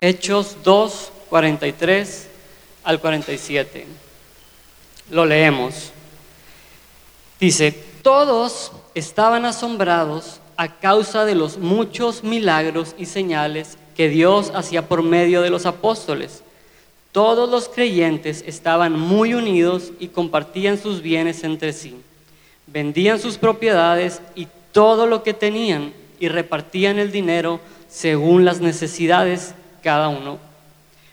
Hechos 2, 43 al 47. Lo leemos. Dice, todos estaban asombrados a causa de los muchos milagros y señales que Dios hacía por medio de los apóstoles. Todos los creyentes estaban muy unidos y compartían sus bienes entre sí. Vendían sus propiedades y todo lo que tenían y repartían el dinero según las necesidades cada uno.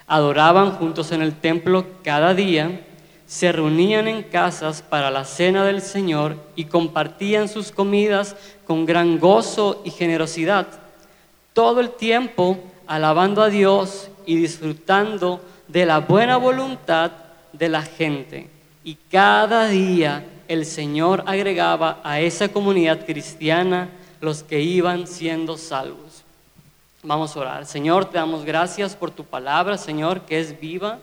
Adoraban juntos en el templo cada día, se reunían en casas para la cena del Señor y compartían sus comidas con gran gozo y generosidad, todo el tiempo alabando a Dios y disfrutando de la buena voluntad de la gente. Y cada día el Señor agregaba a esa comunidad cristiana los que iban siendo salvos. Vamos a orar. Señor, te damos gracias por tu palabra, Señor, que es viva,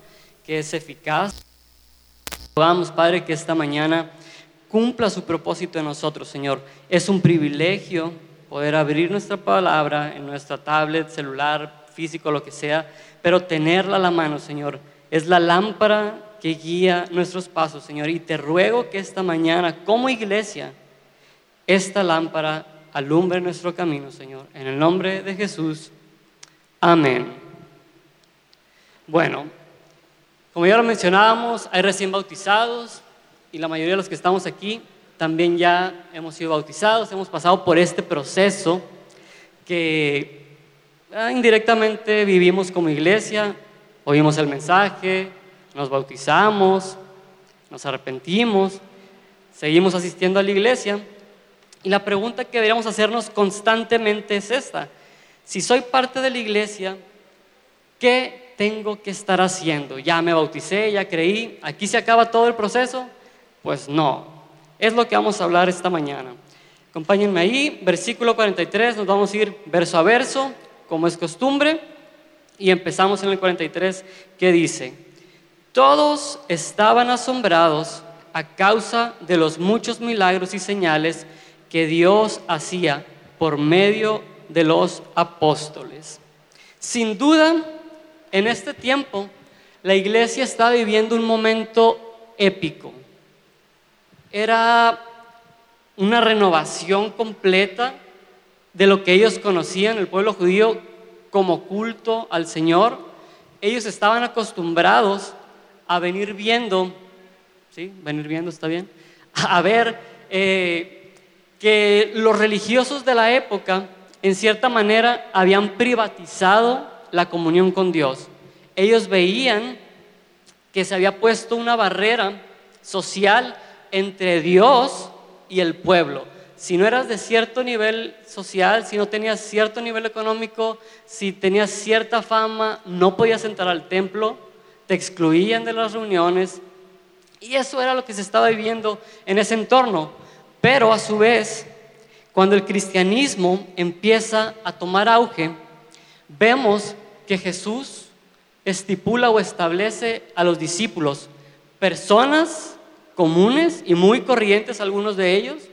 que es eficaz. Vamos, Padre, que esta mañana cumpla su propósito en nosotros, Señor. Es un privilegio poder abrir nuestra palabra en nuestra tablet, celular, físico, lo que sea, pero tenerla a la mano, Señor. Es la lámpara que guía nuestros pasos, Señor. Y te ruego que esta mañana, como iglesia, esta lámpara alumbre nuestro camino, Señor. En el nombre de Jesús. Amén. Bueno, como ya lo mencionábamos, hay recién bautizados y la mayoría de los que estamos aquí también ya hemos sido bautizados, hemos pasado por este proceso que ah, indirectamente vivimos como iglesia, oímos el mensaje, nos bautizamos, nos arrepentimos, seguimos asistiendo a la iglesia y la pregunta que deberíamos hacernos constantemente es esta. Si soy parte de la iglesia, ¿qué tengo que estar haciendo? Ya me bauticé, ya creí, ¿aquí se acaba todo el proceso? Pues no. Es lo que vamos a hablar esta mañana. Acompáñenme ahí, versículo 43, nos vamos a ir verso a verso, como es costumbre, y empezamos en el 43, que dice, todos estaban asombrados a causa de los muchos milagros y señales que Dios hacía por medio de los apóstoles. Sin duda, en este tiempo, la iglesia está viviendo un momento épico. Era una renovación completa de lo que ellos conocían, el pueblo judío, como culto al Señor. Ellos estaban acostumbrados a venir viendo, ¿sí? Venir viendo, ¿está bien? A ver eh, que los religiosos de la época, en cierta manera, habían privatizado la comunión con Dios. Ellos veían que se había puesto una barrera social entre Dios y el pueblo. Si no eras de cierto nivel social, si no tenías cierto nivel económico, si tenías cierta fama, no podías entrar al templo, te excluían de las reuniones. Y eso era lo que se estaba viviendo en ese entorno. Pero a su vez, cuando el cristianismo empieza a tomar auge, vemos que Jesús estipula o establece a los discípulos personas comunes y muy corrientes, algunos de ellos,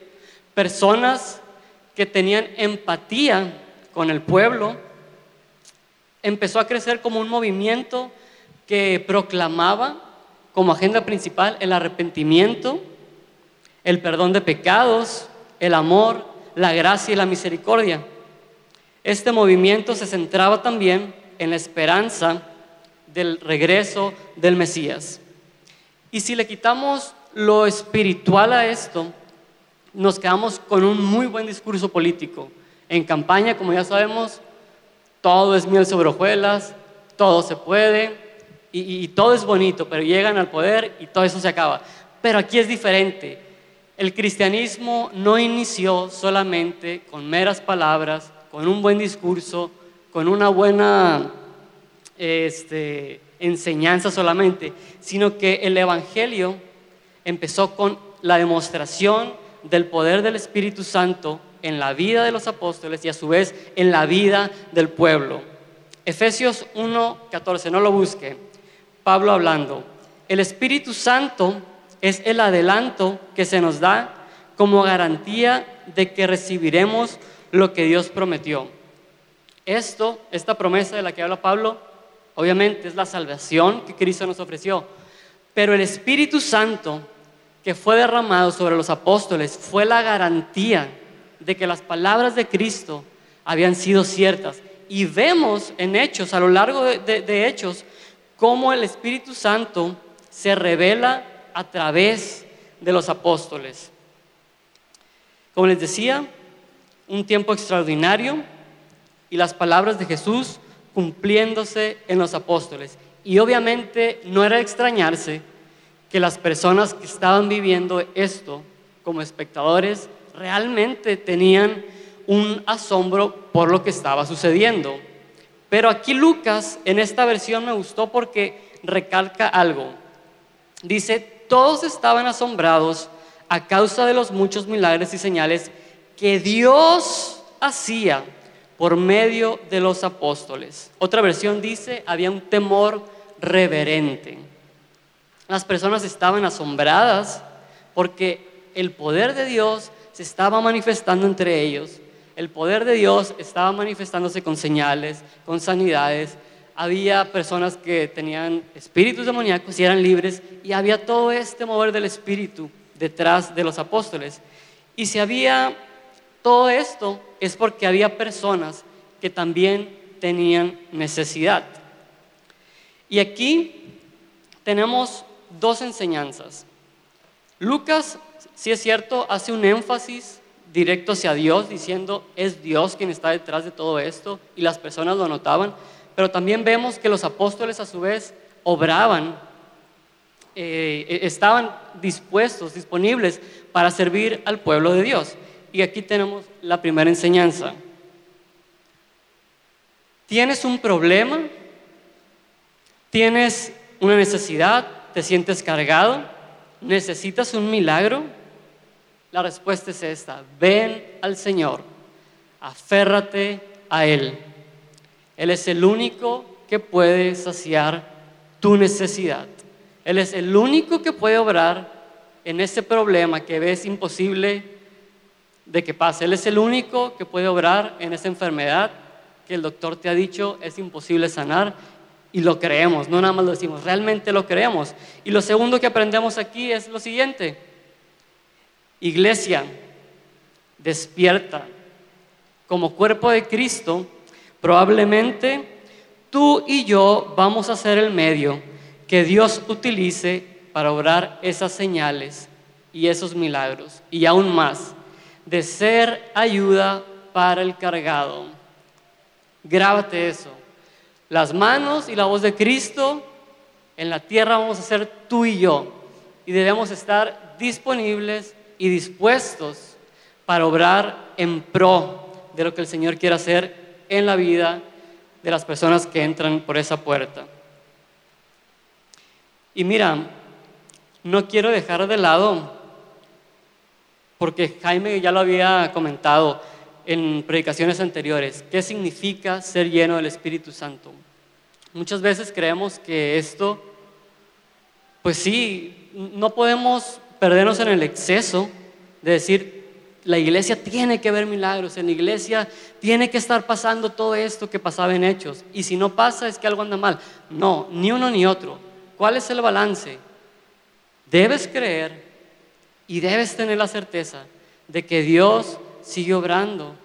personas que tenían empatía con el pueblo, empezó a crecer como un movimiento que proclamaba como agenda principal el arrepentimiento, el perdón de pecados, el amor, la gracia y la misericordia. Este movimiento se centraba también en la esperanza del regreso del Mesías. Y si le quitamos lo espiritual a esto, nos quedamos con un muy buen discurso político. En campaña, como ya sabemos, todo es miel sobre hojuelas, todo se puede y, y todo es bonito, pero llegan al poder y todo eso se acaba. Pero aquí es diferente. El cristianismo no inició solamente con meras palabras, con un buen discurso, con una buena este, enseñanza solamente, sino que el Evangelio empezó con la demostración del poder del Espíritu Santo en la vida de los apóstoles y a su vez en la vida del pueblo. Efesios 1:14, no lo busque. Pablo hablando, el Espíritu Santo es el adelanto que se nos da como garantía de que recibiremos lo que Dios prometió. Esto, esta promesa de la que habla Pablo, obviamente es la salvación que Cristo nos ofreció, pero el Espíritu Santo que fue derramado sobre los apóstoles fue la garantía de que las palabras de Cristo habían sido ciertas. Y vemos en Hechos, a lo largo de, Hechos, cómo el Espíritu Santo se revela a través de los apóstoles. Como les decía, un tiempo extraordinario y las palabras de Jesús cumpliéndose en los apóstoles. Y obviamente no era extrañarse que las personas que estaban viviendo esto como espectadores realmente tenían un asombro por lo que estaba sucediendo. Pero aquí Lucas en esta versión me gustó porque recalca algo. Dice, todos estaban asombrados a causa de los muchos milagros y señales que Dios hacía por medio de los apóstoles. Otra versión dice, había un temor reverente. Las personas estaban asombradas porque el poder de Dios se estaba manifestando entre ellos. El poder de Dios estaba manifestándose con señales, con sanidades. Había personas que tenían espíritus demoníacos y eran libres y había todo este mover del espíritu detrás de los apóstoles. Y si había todo esto es porque había personas que también tenían necesidad. Y aquí tenemos dos enseñanzas. Lucas, si es cierto, hace un énfasis directo hacia Dios, diciendo, es Dios quien está detrás de todo esto, y las personas lo notaban, pero también vemos que los apóstoles a su vez obraban, eh, e-, estaban dispuestos, disponibles para servir al pueblo de Dios. Y aquí tenemos la primera enseñanza. ¿Tienes un problema? ¿Tienes una necesidad? ¿Te sientes cargado? ¿Necesitas un milagro? La respuesta es esta. Ven al Señor. Aférrate a Él. Él es el único que puede saciar tu necesidad. Él es el único que puede obrar en ese problema que ves imposible de que pase. Él es el único que puede obrar en esa enfermedad que el doctor te ha dicho es imposible sanar y lo creemos, no nada más lo decimos, realmente lo creemos. Y lo segundo que aprendemos aquí es lo siguiente. Iglesia, despierta. Como cuerpo de Cristo, probablemente tú y yo vamos a ser el medio que Dios utilice para obrar esas señales y esos milagros. Y aún más, de ser ayuda para el cargado. Grábate eso. Las manos y la voz de Cristo en la tierra vamos a ser tú y yo. Y debemos estar disponibles y dispuestos para obrar en pro de lo que el Señor quiere hacer en la vida de las personas que entran por esa puerta. Y mira, no quiero dejar de lado, porque Jaime ya lo había comentado, en predicaciones anteriores, qué significa ser lleno del Espíritu Santo. Muchas veces creemos que esto, pues sí, no podemos perdernos en el exceso de decir, la iglesia tiene que ver milagros, en la iglesia tiene que estar pasando todo esto que pasaba en hechos, y si no pasa es que algo anda mal. No, ni uno ni otro. ¿Cuál es el balance? Debes creer y debes tener la certeza de que Dios sigue obrando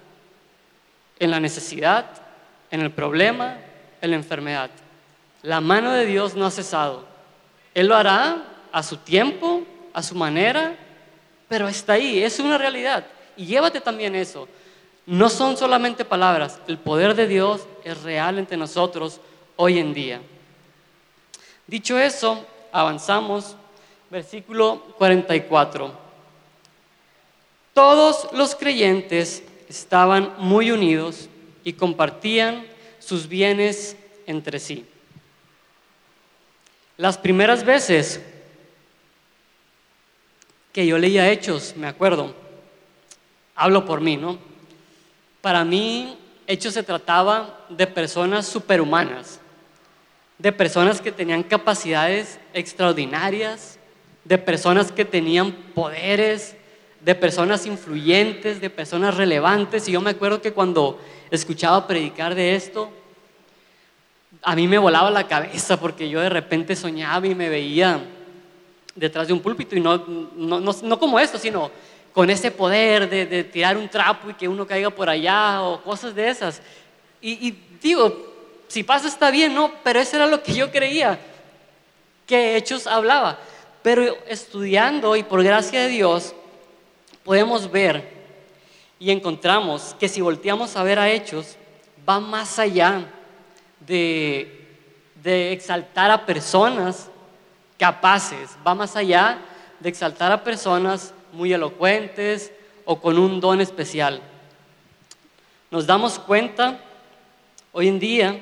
en la necesidad, en el problema, en la enfermedad. La mano de Dios no ha cesado. Él lo hará a su tiempo, a su manera, pero está ahí, es una realidad. Y llévate también eso. No son solamente palabras, el poder de Dios es real entre nosotros hoy en día. Dicho eso, avanzamos, versículo 44. Todos los creyentes estaban muy unidos y compartían sus bienes entre sí. Las primeras veces que yo leía Hechos, me acuerdo, hablo por mí, ¿no? Para mí, Hechos se trataba de personas superhumanas, de personas que tenían capacidades extraordinarias, de personas que tenían poderes, de personas influyentes, de personas relevantes. Y yo me acuerdo que cuando escuchaba predicar de esto, a mí me volaba la cabeza porque yo de repente soñaba y me veía detrás de un púlpito y no, no, no, como esto, sino con ese poder de, de, tirar un trapo y que uno caiga por allá o cosas de esas. Y, y digo, si pasa está bien, no, pero eso era lo que yo creía que Hechos hablaba. Pero estudiando y por gracia de Dios podemos ver y encontramos que si volteamos a ver a Hechos, va más allá de, de exaltar a personas capaces, va más allá de exaltar a personas muy elocuentes o con un don especial. Nos damos cuenta hoy en día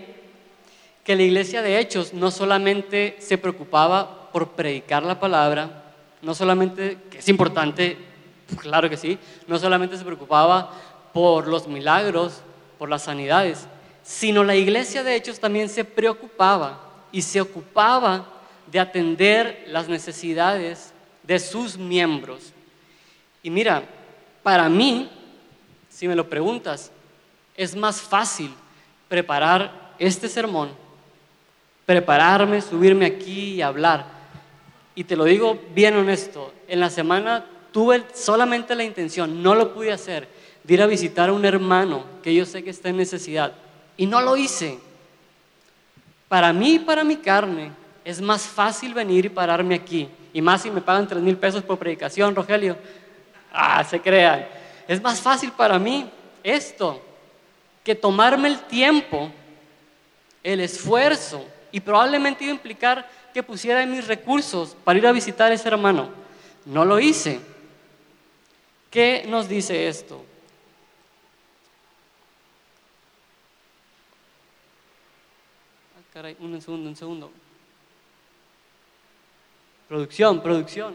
que la iglesia de Hechos no solamente se preocupaba por predicar la palabra, no solamente, que es importante, claro que sí, no solamente se preocupaba por los milagros, por las sanidades, sino la iglesia de Hechos también se preocupaba y se ocupaba de atender las necesidades de sus miembros. Y mira, para mí, si me lo preguntas, es más fácil preparar este sermón prepararme, subirme aquí y hablar. Y te lo digo bien honesto, en la semana tuve solamente la intención, no lo pude hacer, de ir a visitar a un hermano que yo sé que está en necesidad. Y no lo hice. Para mí y para mi carne es más fácil venir y pararme aquí. Y más si me pagan tres mil pesos por predicación, Rogelio. Ah, se crean. Es más fácil para mí esto que tomarme el tiempo, el esfuerzo y probablemente iba a implicar que pusiera mis recursos para ir a visitar a ese hermano. No lo hice. ¿Qué nos dice esto? Ah, caray, un segundo, un segundo. Producción, producción.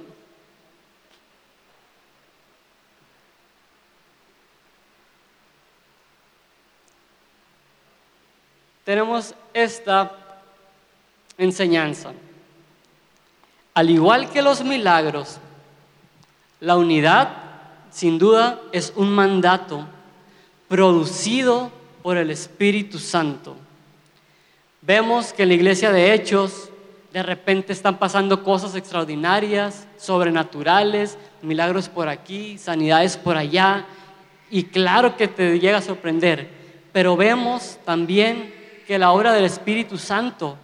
Tenemos esta enseñanza. Al igual que los milagros, la unidad sin duda es un mandato producido por el Espíritu Santo. Vemos que en la iglesia de Hechos de repente están pasando cosas extraordinarias, sobrenaturales, milagros por aquí, sanidades por allá, y claro que te llega a sorprender, pero vemos también que la obra del Espíritu Santo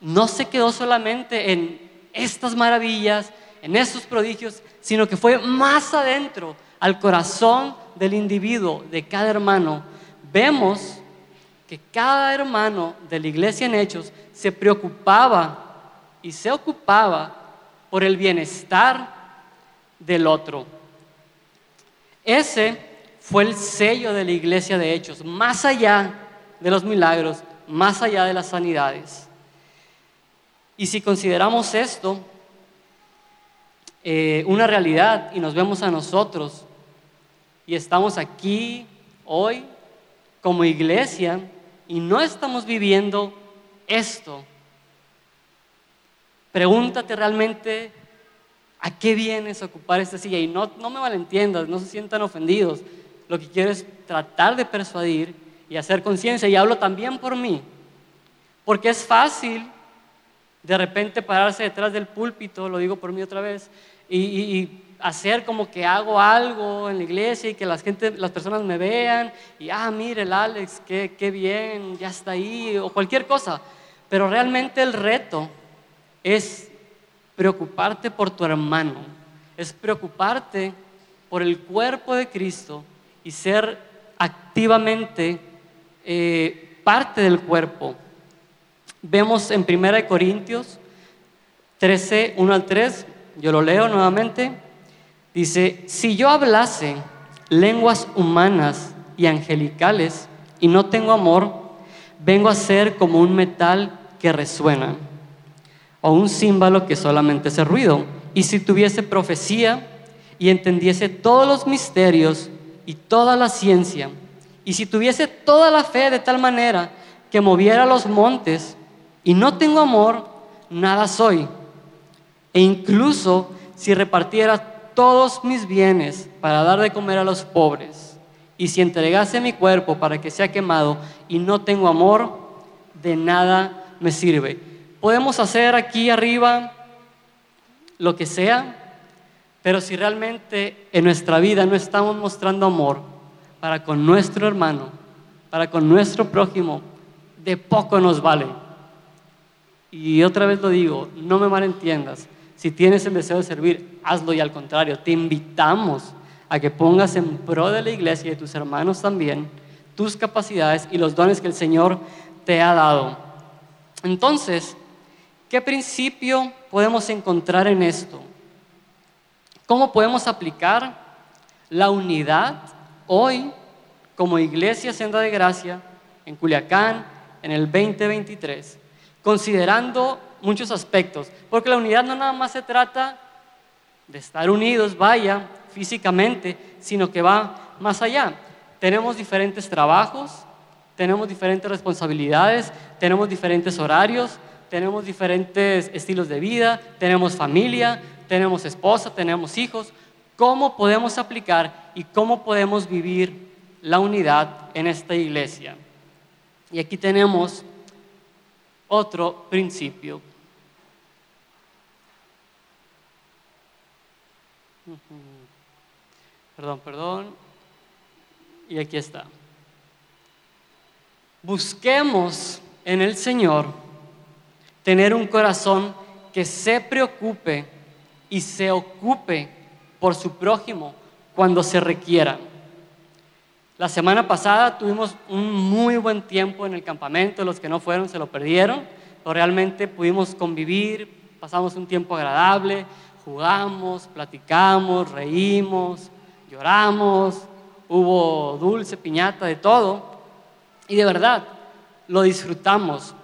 no se quedó solamente en estas maravillas, en estos prodigios, sino que fue más adentro, al corazón del individuo, de cada hermano. Vemos que cada hermano de la iglesia en Hechos se preocupaba y se ocupaba por el bienestar del otro. Ese fue el sello de la iglesia de Hechos, más allá de los milagros, más allá de las sanidades. Y si consideramos esto eh, una realidad y nos vemos a nosotros y estamos aquí hoy como iglesia y no estamos viviendo esto, pregúntate realmente a qué vienes a ocupar esta silla y no, no me malentiendas, no se sientan ofendidos. Lo que quiero es tratar de persuadir y hacer conciencia y hablo también por mí, porque es fácil de repente pararse detrás del púlpito, lo digo por mí otra vez, y, hacer como que hago algo en la iglesia y que las, gente, las personas me vean y, ah, mire el Alex, qué, qué bien, ya está ahí, o cualquier cosa. Pero realmente el reto es preocuparte por tu hermano, es preocuparte por el cuerpo de Cristo y ser activamente eh, parte del cuerpo. Vemos en 1 Corintios 13, 1 al 3, yo lo leo nuevamente, dice, si yo hablase lenguas humanas y angelicales y no tengo amor, vengo a ser como un metal que resuena o un címbalo que solamente hace ruido. Y si tuviese profecía y entendiese todos los misterios y toda la ciencia, y si tuviese toda la fe de tal manera que moviera los montes, y no tengo amor, nada soy. E incluso si repartiera todos mis bienes para dar de comer a los pobres, y si entregase mi cuerpo para que sea quemado y no tengo amor, de nada me sirve. Podemos hacer aquí arriba lo que sea, pero si realmente en nuestra vida no estamos mostrando amor para con nuestro hermano, para con nuestro prójimo, de poco nos vale. Y otra vez lo digo, no me malentiendas. Si tienes el deseo de servir, hazlo y al contrario, te invitamos a que pongas en pro de la iglesia y de tus hermanos también tus capacidades y los dones que el Señor te ha dado. Entonces, ¿qué principio podemos encontrar en esto? ¿Cómo podemos aplicar la unidad hoy como iglesia Senda de Gracia en Culiacán en el 2023? Considerando muchos aspectos, porque la unidad no nada más se trata de estar unidos, vaya, físicamente, sino que va más allá. Tenemos diferentes trabajos, tenemos diferentes responsabilidades, tenemos diferentes horarios, tenemos diferentes estilos de vida, tenemos familia, tenemos esposa, tenemos hijos. ¿Cómo podemos aplicar y cómo podemos vivir la unidad en esta iglesia? Y aquí tenemos otro principio. Perdón, perdón. Y aquí está. Busquemos en el Señor tener un corazón que se preocupe y se ocupe por su prójimo cuando se requiera. La semana pasada tuvimos un muy buen tiempo en el campamento, los que no fueron se lo perdieron, pero realmente pudimos convivir, pasamos un tiempo agradable, jugamos, platicamos, reímos, lloramos, hubo dulce, piñata, de todo, y de verdad lo disfrutamos.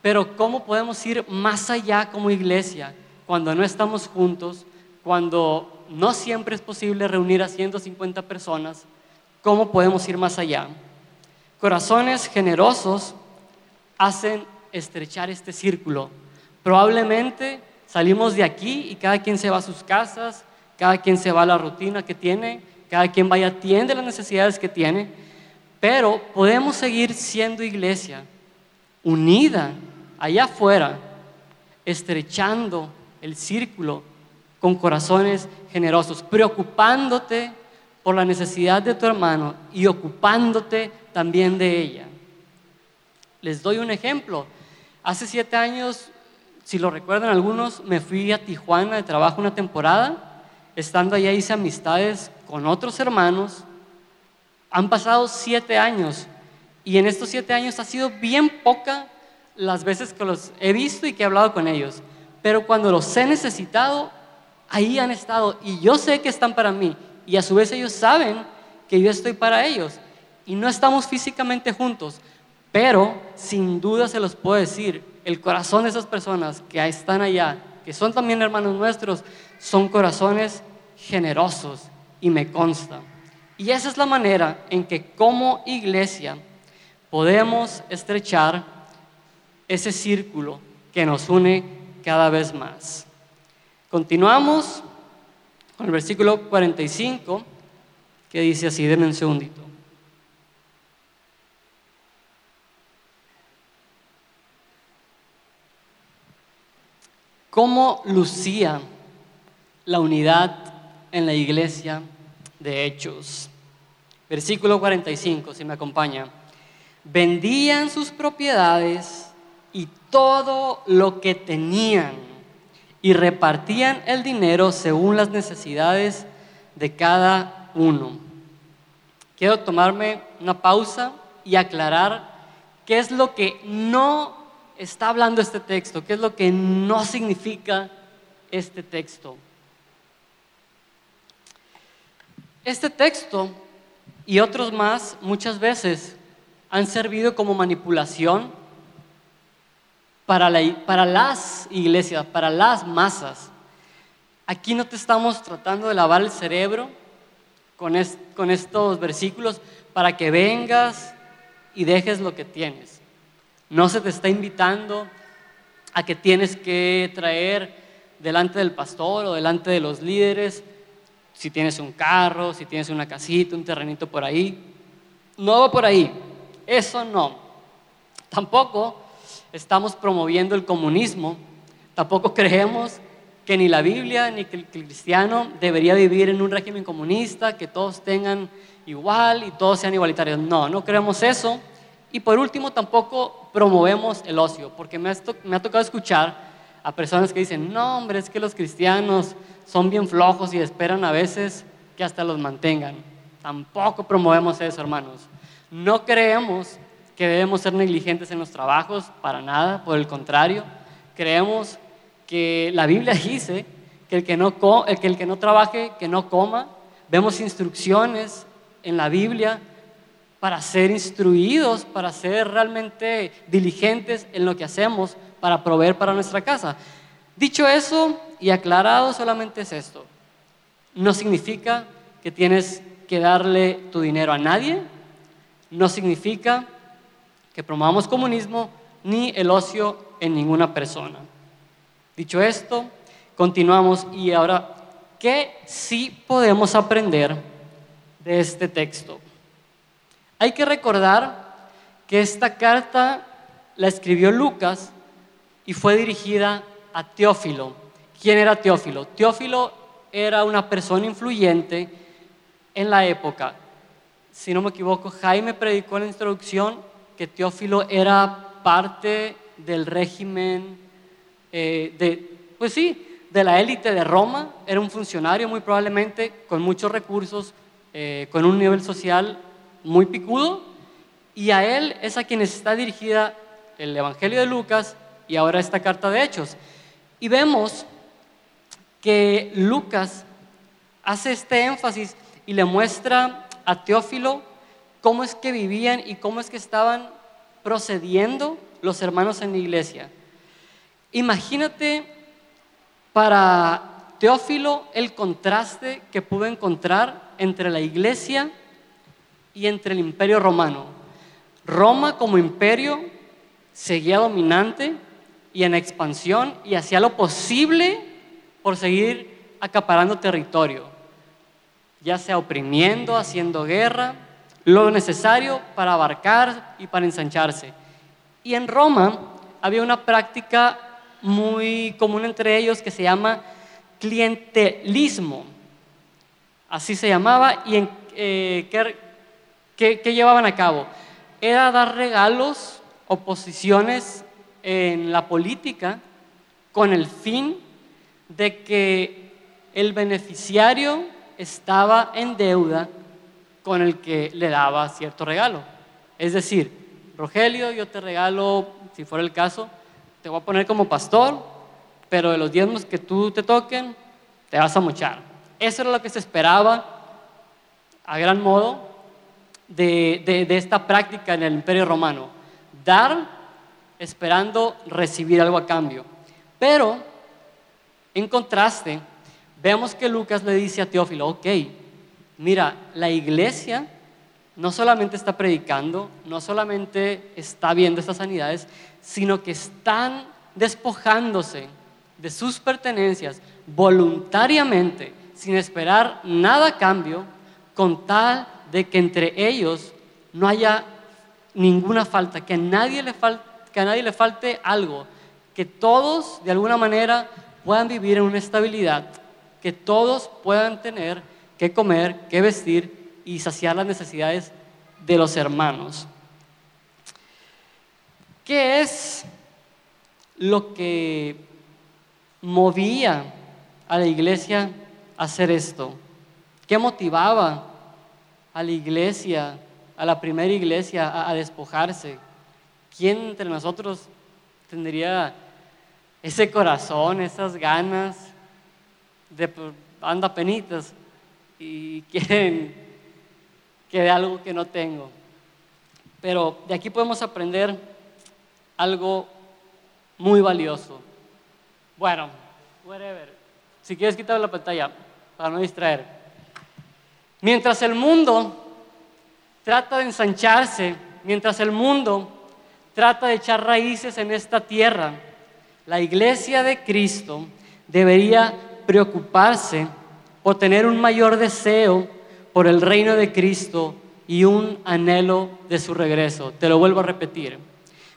Pero ¿cómo podemos ir más allá como iglesia cuando no estamos juntos, cuando no siempre es posible reunir a 150 personas? ¿Cómo podemos ir más allá? Corazones generosos hacen estrechar este círculo. Probablemente salimos de aquí y cada quien se va a sus casas, cada quien se va a la rutina que tiene, cada quien vaya atiende las necesidades que tiene, pero podemos seguir siendo iglesia unida allá afuera, estrechando el círculo con corazones generosos, preocupándote por la necesidad de tu hermano y ocupándote también de ella. Les doy un ejemplo. Hace siete años si lo recuerdan algunos, me fui a Tijuana de trabajo una temporada. Estando allá hice amistades con otros hermanos. Han pasado siete años y en estos siete años ha sido bien poca las veces que los he visto y que he hablado con ellos. Pero cuando los he necesitado, ahí han estado y yo sé que están para mí y a su vez ellos saben que yo estoy para ellos. Y no estamos físicamente juntos, pero sin duda se los puedo decir, el corazón de esas personas que están allá, que son también hermanos nuestros, son corazones generosos y me consta. Y esa es la manera en que como iglesia podemos estrechar ese círculo que nos une cada vez más. Continuamos con el versículo 45 que dice así, denme un segundito. ¿Cómo lucía la unidad en la iglesia de Hechos? Versículo 45, si me acompaña. Vendían sus propiedades y todo lo que tenían y repartían el dinero según las necesidades de cada uno. Quiero tomarme una pausa y aclarar qué es lo que no está hablando este texto? ¿Qué es lo que no significa este texto? Este texto y otros más muchas veces han servido como manipulación para, las iglesias, para las masas. Aquí no te estamos tratando de lavar el cerebro con, con estos versículos para que vengas y dejes lo que tienes. No se te está invitando a que tienes que traer delante del pastor o delante de los líderes, si tienes un carro, si tienes una casita, un terrenito por ahí. No va por ahí. Eso no. Tampoco estamos promoviendo el comunismo, tampoco creemos que ni la Biblia ni que el cristiano debería vivir en un régimen comunista, que todos tengan igual y todos sean igualitarios. No, no creemos eso. Y por último, tampoco promovemos el ocio, porque me ha, tocado escuchar a personas que dicen, no, hombre, es que los cristianos son bien flojos y esperan a veces que hasta los mantengan. Tampoco promovemos eso, hermanos. No creemos que debemos ser negligentes en los trabajos, para nada, por el contrario. Creemos que la Biblia dice que el que no, que el que no trabaje, que no coma. Vemos instrucciones en la Biblia para ser instruidos, para ser realmente diligentes en lo que hacemos para proveer para nuestra casa. Dicho eso y aclarado, solamente es esto. No significa que tienes que darle tu dinero a nadie, no significa que promovamos comunismo ni el ocio en ninguna persona. Dicho esto, continuamos y ahora, ¿qué sí podemos aprender de este texto? Hay que recordar que esta carta la escribió Lucas y fue dirigida a Teófilo. ¿Quién era Teófilo? Teófilo era una persona influyente en la época. Si no me equivoco, Jaime predicó en la introducción que Teófilo era parte del régimen eh, de, pues sí, de la élite de Roma, era un funcionario muy probablemente con muchos recursos, eh, con un nivel social muy picudo, y a él es a quien está dirigida el Evangelio de Lucas y ahora esta carta de Hechos. Y vemos que Lucas hace este énfasis y le muestra a Teófilo cómo es que vivían y cómo es que estaban procediendo los hermanos en la iglesia. Imagínate para Teófilo el contraste que pudo encontrar entre la iglesia y entre el imperio romano. Roma como imperio seguía dominante y en expansión y hacía lo posible por seguir acaparando territorio, ya sea oprimiendo, haciendo guerra, lo necesario para abarcar y para ensancharse. Y en Roma había una práctica muy común entre ellos que se llama clientelismo. Así se llamaba y eh, ¿Qué, llevaban a cabo? Era dar regalos o posiciones en la política con el fin de que el beneficiario estaba en deuda con el que le daba cierto regalo. Es decir, Rogelio, yo te regalo, si fuera el caso, te voy a poner como pastor, pero de los diezmos que tú te toquen, te vas a mochar. Eso era lo que se esperaba a gran modo de, esta práctica en el imperio romano. Dar esperando recibir algo a cambio. Pero, en contraste, vemos que Lucas le dice a Teófilo, ok, mira, la iglesia no solamente está predicando, no solamente está viendo estas sanidades, sino que están despojándose de sus pertenencias voluntariamente, sin esperar nada a cambio, con tal de que entre ellos no haya ninguna falta, que a nadie le, que a nadie le falte algo, que todos de alguna manera puedan vivir en una estabilidad, que todos puedan tener que comer, que vestir y saciar las necesidades de los hermanos. ¿Qué es lo que movía a la iglesia a hacer esto? ¿Qué motivaba a la iglesia, a la primera iglesia, a, despojarse. ¿Quién entre nosotros tendría ese corazón, esas ganas de pues, anda penitas y quieren que de algo que no tengo? Pero de aquí podemos aprender algo muy valioso. Bueno, whatever. Si quieres quitar la pantalla para no distraer. Mientras el mundo trata de ensancharse, mientras el mundo trata de echar raíces en esta tierra, la iglesia de Cristo debería preocuparse por tener un mayor deseo por el reino de Cristo y un anhelo de su regreso. Te lo vuelvo a repetir.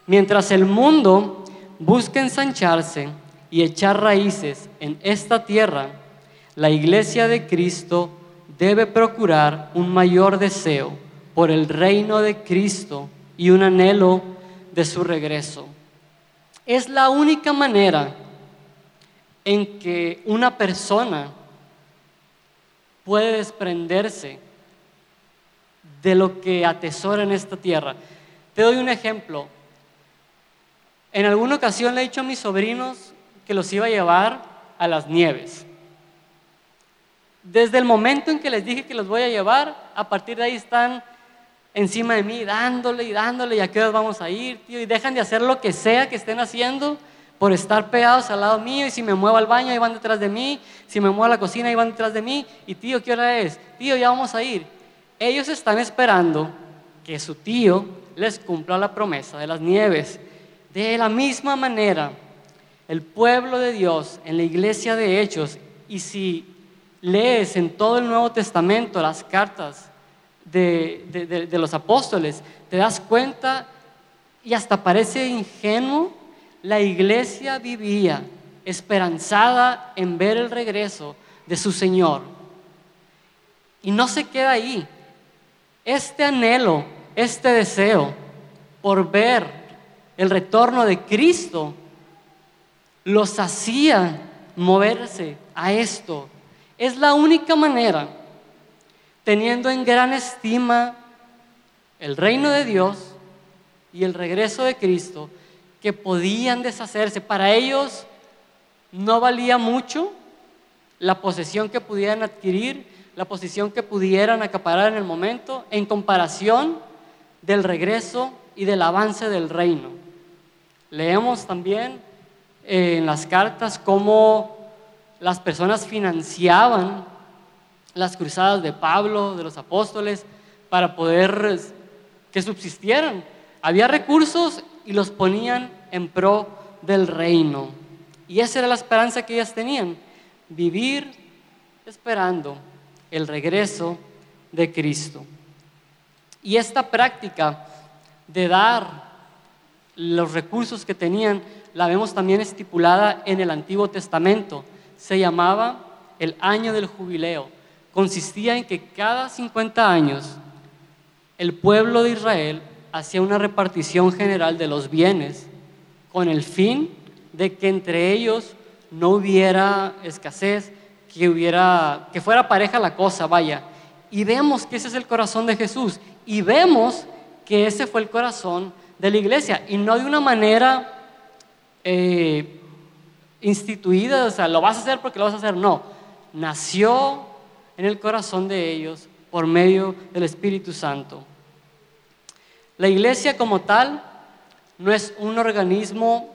Mientras el mundo busca ensancharse y echar raíces en esta tierra, la iglesia de Cristo debe procurar un mayor deseo por el reino de Cristo y un anhelo de su regreso. Es la única manera en que una persona puede desprenderse de lo que atesora en esta tierra. Te doy un ejemplo. En alguna ocasión le he dicho a mis sobrinos que los iba a llevar a las nieves. Desde el momento en que les dije que los voy a llevar, a partir de ahí están encima de mí, dándole y dándole, y a qué hora vamos a ir, tío, y dejan de hacer lo que sea que estén haciendo por estar pegados al lado mío, y si me muevo al baño, ahí van detrás de mí, si me muevo a la cocina, ahí van detrás de mí, y tío, ¿qué hora es? Tío, ya vamos a ir. Ellos están esperando que su tío les cumpla la promesa de las nieves. De la misma manera, el pueblo de Dios en la iglesia de Hechos, y si lees en todo el Nuevo Testamento las cartas de, los apóstoles, te das cuenta y hasta parece ingenuo, la iglesia vivía esperanzada en ver el regreso de su Señor. Y no se queda ahí. Este anhelo, este deseo por ver el retorno de Cristo, los hacía moverse a esto. Es la única manera teniendo en gran estima el reino de Dios y el regreso de Cristo, que podían deshacerse. Para ellos no valía mucho la posesión que pudieran adquirir, la posición que pudieran acaparar en el momento, en comparación del regreso y del avance del reino. Leemos también en las cartas cómo las personas financiaban las cruzadas de Pablo, de los apóstoles, para poder que subsistieran. Había recursos y los ponían en pro del reino. Y esa era la esperanza que ellas tenían, vivir esperando el regreso de Cristo. Y esta práctica de dar los recursos que tenían, la vemos también estipulada en el Antiguo Testamento. Se llamaba el año del jubileo consistía en que cada 50 años el pueblo de Israel hacía una repartición general de los bienes con el fin de que entre ellos no hubiera escasez, que hubiera que fuera pareja la cosa, vaya. Y vemos que ese es el corazón de Jesús y vemos que ese fue el corazón de la iglesia y no de una manera eh, instituida, o sea, lo vas a hacer porque lo vas a hacer, no. Nació en el corazón de ellos por medio del Espíritu Santo. La iglesia como tal no es un organismo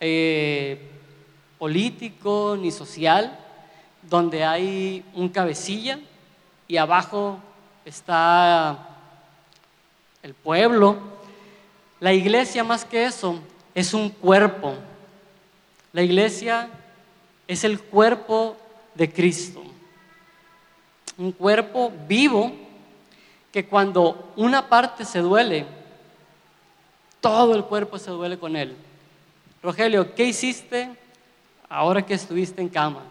eh, político ni social donde hay un cabecilla y abajo está el pueblo. La iglesia más que eso es un cuerpo. La iglesia es el cuerpo de Cristo un cuerpo vivo que cuando una parte se duele, todo el cuerpo se duele con él. Rogelio, ¿qué hiciste ahora que estuviste en cama?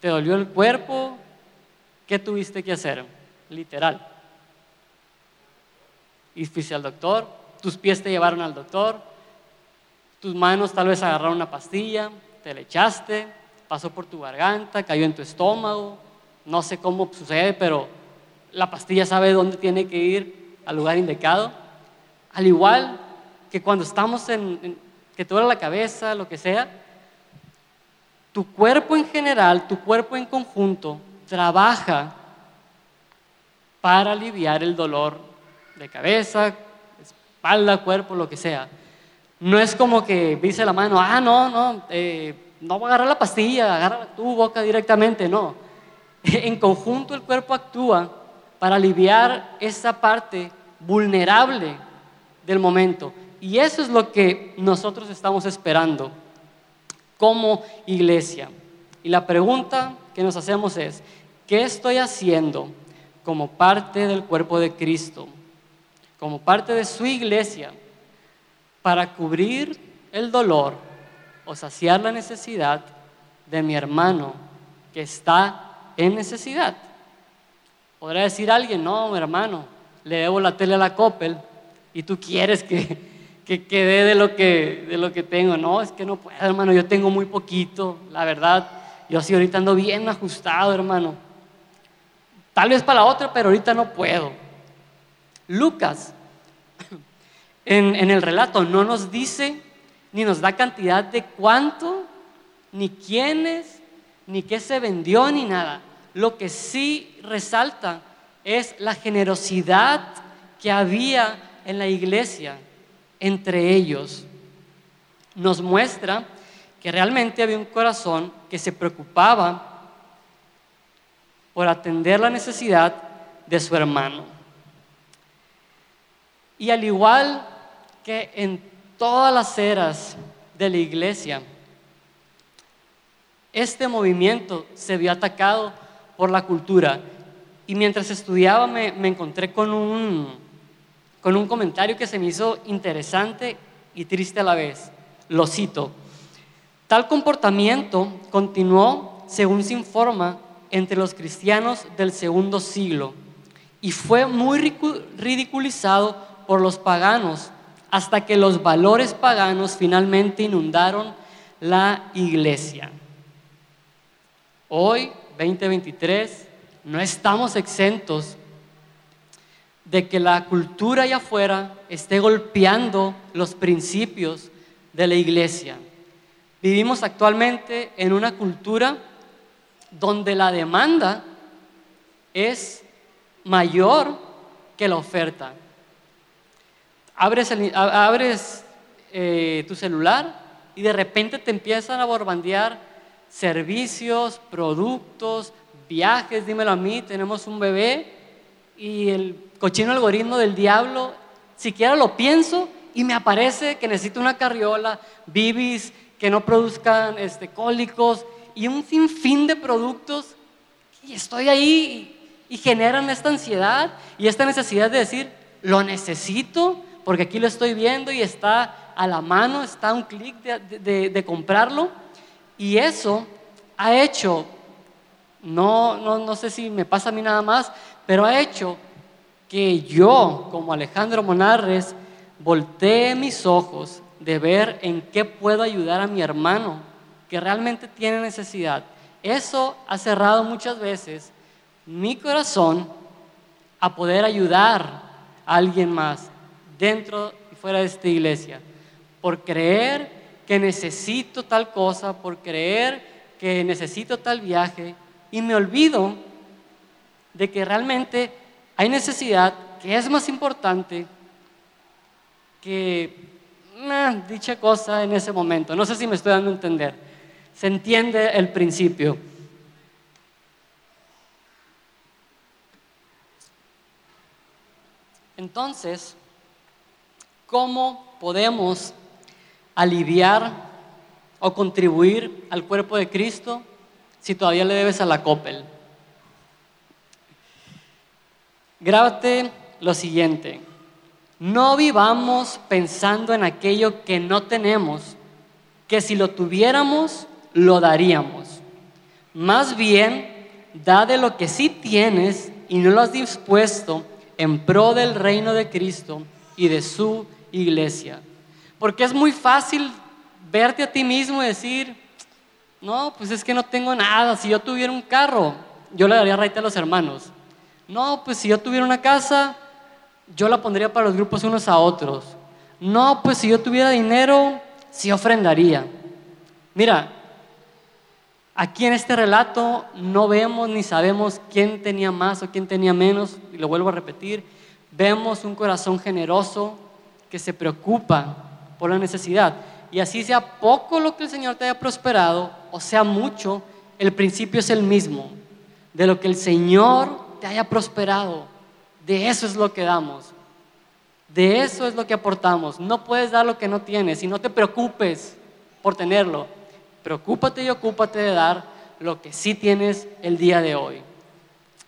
¿Te dolió el cuerpo? ¿Qué tuviste que hacer? Literal. Y fuiste al doctor, tus pies te llevaron al doctor, tus manos tal vez agarraron una pastilla, te le echaste, pasó por tu garganta, cayó en tu estómago, no sé cómo sucede, pero la pastilla sabe dónde tiene que ir al lugar indicado. Al igual que cuando estamos en, que te duele la cabeza, lo que sea, tu cuerpo en general, tu cuerpo en conjunto, trabaja para aliviar el dolor de cabeza, espalda, cuerpo, lo que sea. No es como que dice la mano, ah, no, no, eh, no voy a agarrar la pastilla, agarra tu boca directamente, no en conjunto el cuerpo actúa para aliviar esa parte vulnerable del momento. Y eso es lo que nosotros estamos esperando como iglesia. Y la pregunta que nos hacemos es, ¿qué estoy haciendo como parte del cuerpo de Cristo? Como parte de su iglesia para cubrir el dolor o saciar la necesidad de mi hermano que está en necesidad. Podrá decir alguien, no, mi hermano, le debo la tele a la Coppel y tú quieres que, que, que dé de lo que, de lo que tengo. No, es que no puedo, hermano, yo tengo muy poquito, la verdad. Yo así ahorita ando bien ajustado, hermano. Tal vez para la otra, pero ahorita no puedo. Lucas, en el relato, no nos dice ni nos da cantidad de cuánto, ni quiénes, ni qué se vendió, ni nada. Lo que sí resalta es la generosidad que había en la iglesia entre ellos. Nos muestra que realmente había un corazón que se preocupaba por atender la necesidad de su hermano. Y al igual que en todas las eras de la iglesia, este movimiento se vio atacado por la cultura. Y mientras estudiaba me, encontré con un, con un comentario que se me hizo interesante y triste a la vez. Lo cito. Tal comportamiento continuó, según se informa, entre los cristianos del segundo siglo y fue muy ridiculizado por los paganos hasta que los valores paganos finalmente inundaron la iglesia. Hoy, 2023, no estamos exentos de que la cultura allá afuera esté golpeando los principios de la iglesia. Vivimos actualmente en una cultura donde la demanda es mayor que la oferta. Abres, eh, tu celular y de repente te empiezan a borbandear servicios, productos, viajes, dímelo a mí, tenemos un bebé y el cochino algoritmo del diablo, siquiera lo pienso y me aparece que necesito una carriola, bibis que no produzcan este, cólicos y un sinfín de productos y estoy ahí y, generan esta ansiedad y esta necesidad de decir, lo necesito porque aquí lo estoy viendo y está a la mano, está a un clic de, de comprarlo y eso ha hecho no, no, no sé si me pasa a mí nada más, pero ha hecho que yo, como Alejandro Monarres, voltee mis ojos de ver en qué puedo ayudar a mi hermano que realmente tiene necesidad. Eso ha cerrado muchas veces mi corazón a poder ayudar a alguien más dentro y fuera de esta iglesia. Por creer que necesito tal cosa, por creer que necesito tal viaje, y me olvido de que realmente hay necesidad que es más importante que dicha cosa en ese momento. No sé si me estoy dando a entender. Se entiende el principio. Entonces, ¿cómo podemos aliviar o contribuir al cuerpo de Cristo si todavía le debes a la Coppel. Grábate lo siguiente. No vivamos pensando en aquello que no tenemos, que si lo tuviéramos, lo daríamos. Más bien, da de lo que sí tienes y no lo has dispuesto en pro del reino de Cristo y de su iglesia. Porque es muy fácil verte a ti mismo y decir, no, pues es que no tengo nada. Si yo tuviera un carro, yo le daría raite a los hermanos. No, pues si yo tuviera una casa, yo la pondría para los grupos unos a otros. No, pues si yo tuviera dinero, sí ofrendaría. Mira, aquí en este relato no vemos ni sabemos quién tenía más o quién tenía menos, y lo vuelvo a repetir, vemos un corazón generoso que se preocupa por la necesidad. Y así sea poco lo que el Señor te haya prosperado, o sea mucho, el principio es el mismo. De lo que el Señor te haya prosperado, de eso es lo que damos. De eso es lo que aportamos. No puedes dar lo que no tienes y no te preocupes por tenerlo. Preocúpate y ocúpate de dar lo que sí tienes el día de hoy.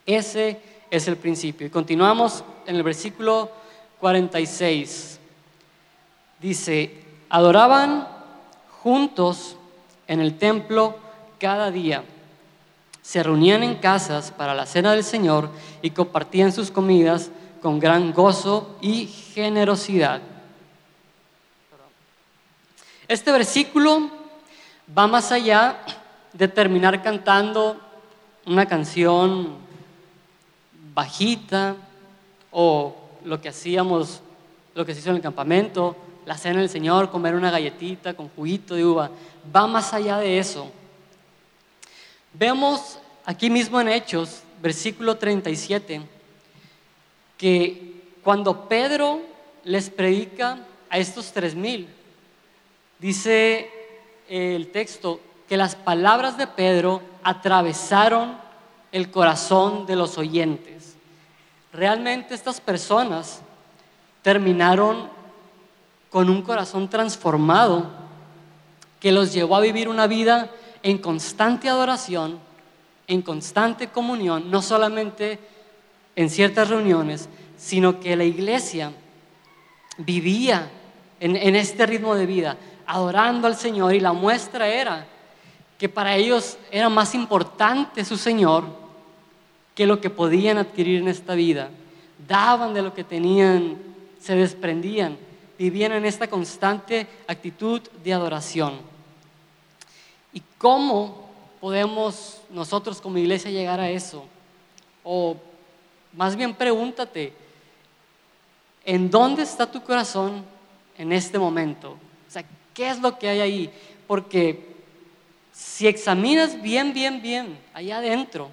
Ese es el principio. Y continuamos en el versículo 46. Dice, adoraban juntos en el templo cada día. Se reunían en casas para la cena del Señor y compartían sus comidas con gran gozo y generosidad. Este versículo va más allá de terminar cantando una canción bajita o lo que hacíamos, lo que se hizo en el campamento, la cena del Señor, comer una galletita con juguito de uva, va más allá de eso. Vemos aquí mismo en Hechos, versículo 37, que cuando Pedro les predica a estos tres mil, dice el texto que las palabras de Pedro atravesaron el corazón de los oyentes. Realmente estas personas terminaron con un corazón transformado que los llevó a vivir una vida en constante adoración, en constante comunión, no solamente en ciertas reuniones, sino que la iglesia vivía en, este ritmo de vida, adorando al Señor y la muestra era que para ellos era más importante su Señor que lo que podían adquirir en esta vida. Daban de lo que tenían, se desprendían vivían en esta constante actitud de adoración. ¿Y cómo podemos nosotros como iglesia llegar a eso? O más bien pregúntate, ¿en dónde está tu corazón en este momento? O sea, ¿qué es lo que hay ahí? Porque si examinas bien, bien, bien allá adentro,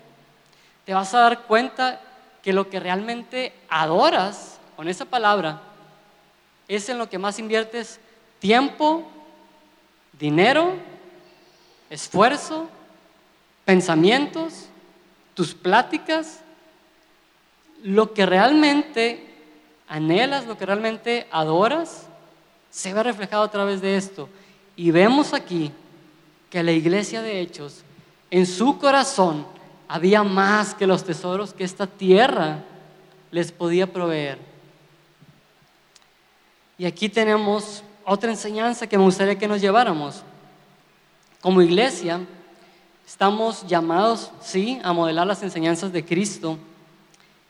te vas a dar cuenta que lo que realmente adoras con esa palabra es en lo que más inviertes tiempo, dinero, esfuerzo, pensamientos, tus pláticas, lo que realmente anhelas, lo que realmente adoras, se ve reflejado a través de esto. Y vemos aquí que la iglesia de Hechos, en su corazón, había más que los tesoros que esta tierra les podía proveer. Y aquí tenemos otra enseñanza que me gustaría que nos lleváramos. Como iglesia, estamos llamados, sí, a modelar las enseñanzas de Cristo.